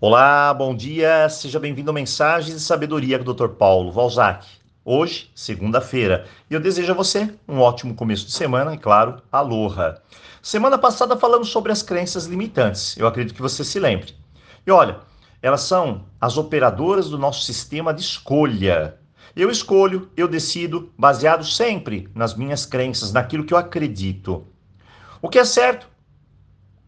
Olá, bom dia, seja bem-vindo a Mensagens de Sabedoria com o Dr. Paulo Valzac. Hoje, segunda-feira, e eu desejo a você um ótimo começo de semana e, claro, aloha. Semana passada falamos sobre as crenças limitantes, eu acredito que você se lembre. E olha, elas são as operadoras do nosso sistema de escolha. Eu escolho, eu decido, baseado sempre nas minhas crenças, naquilo que eu acredito. O que é certo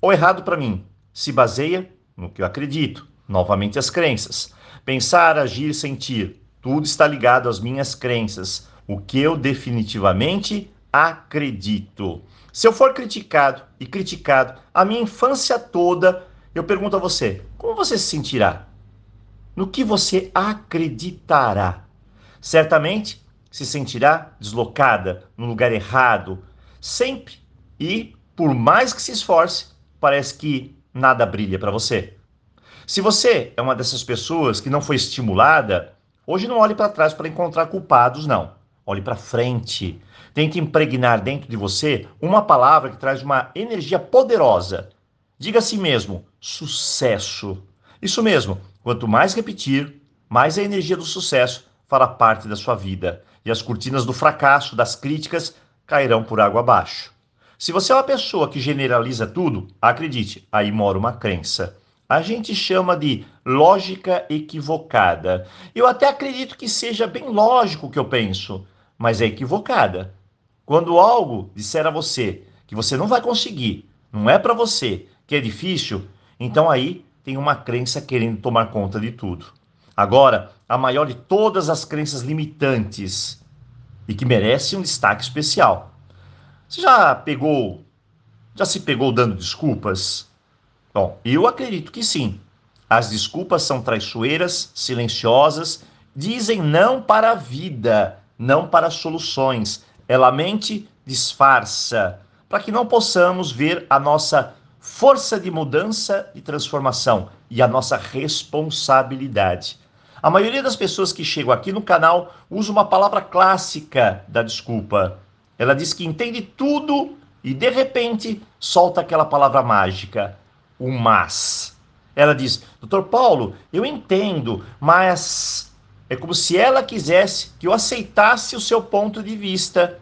ou errado para mim se baseia no que eu acredito. Novamente, as crenças. Pensar, agir, sentir. Tudo está ligado às minhas crenças. O que eu definitivamente acredito. Se eu for criticado e criticado a minha infância toda, eu pergunto a você: como você se sentirá? No que você acreditará? Certamente se sentirá deslocada, no lugar errado, sempre. E, por mais que se esforce, parece que nada brilha para você. Se você é uma dessas pessoas que não foi estimulada, hoje não olhe para trás para encontrar culpados, não. Olhe para frente. Tente impregnar dentro de você uma palavra que traz uma energia poderosa. Diga a si mesmo: sucesso. Isso mesmo. Quanto mais repetir, mais a energia do sucesso fará parte da sua vida e as cortinas do fracasso, das críticas, cairão por água abaixo. Se você é uma pessoa que generaliza tudo, acredite, aí mora uma crença. A gente chama de lógica equivocada. Eu até acredito que seja bem lógico o que eu penso, mas é equivocada. Quando algo disser a você que você não vai conseguir, não é para você, que é difícil, então aí tem uma crença querendo tomar conta de tudo. Agora, a maior de todas as crenças limitantes e que merece um destaque especial você já pegou, já se pegou dando desculpas? Bom, eu acredito que sim. As desculpas são traiçoeiras, silenciosas, dizem não para a vida, não para soluções. Ela mente, disfarça, para que não possamos ver a nossa força de mudança e transformação e a nossa responsabilidade. A maioria das pessoas que chegam aqui no canal usa uma palavra clássica da desculpa, ela diz que entende tudo e de repente solta aquela palavra mágica, o mas. Ela diz: Doutor Paulo, eu entendo, mas é como se ela quisesse que eu aceitasse o seu ponto de vista,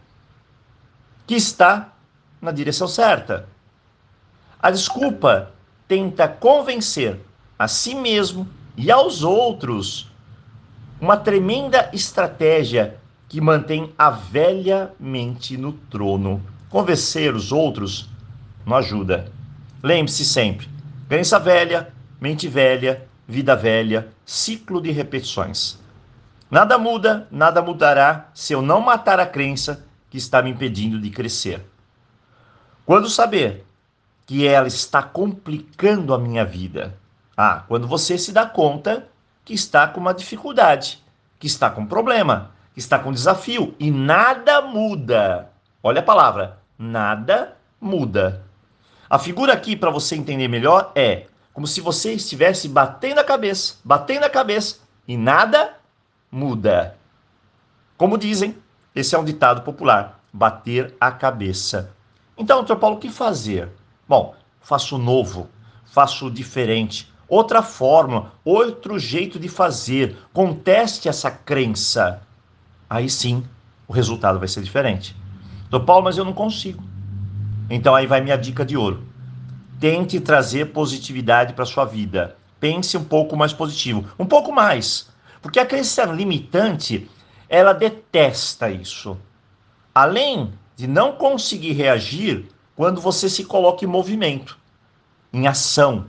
que está na direção certa. A desculpa tenta convencer a si mesmo e aos outros uma tremenda estratégia que mantém a velha mente no trono. Convencer os outros não ajuda. Lembre-se sempre: crença velha, mente velha, vida velha, ciclo de repetições. Nada muda, nada mudará se eu não matar a crença que está me impedindo de crescer. Quando saber que ela está complicando a minha vida? Ah, quando você se dá conta que está com uma dificuldade, que está com um problema, está com desafio e nada muda. Olha a palavra, nada muda. A figura aqui, para você entender melhor, é como se você estivesse batendo a cabeça, batendo a cabeça e nada muda. Como dizem, esse é um ditado popular: bater a cabeça. Então, doutor Paulo, o que fazer? Bom, faço novo, faço diferente, outra fórmula, outro jeito de fazer. Conteste essa crença aí sim o resultado vai ser diferente. Doutor Paulo, mas eu não consigo. Então aí vai minha dica de ouro. Tente trazer positividade para sua vida. Pense um pouco mais positivo, um pouco mais, porque a crença limitante ela detesta isso. Além de não conseguir reagir quando você se coloca em movimento, em ação.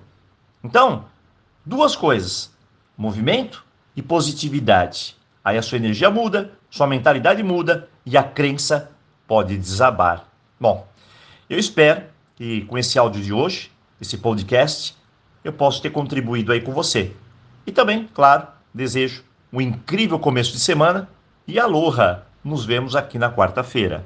Então, duas coisas: movimento e positividade. Aí a sua energia muda, sua mentalidade muda e a crença pode desabar. Bom, eu espero que com esse áudio de hoje, esse podcast, eu possa ter contribuído aí com você. E também, claro, desejo um incrível começo de semana e aloha! Nos vemos aqui na quarta-feira.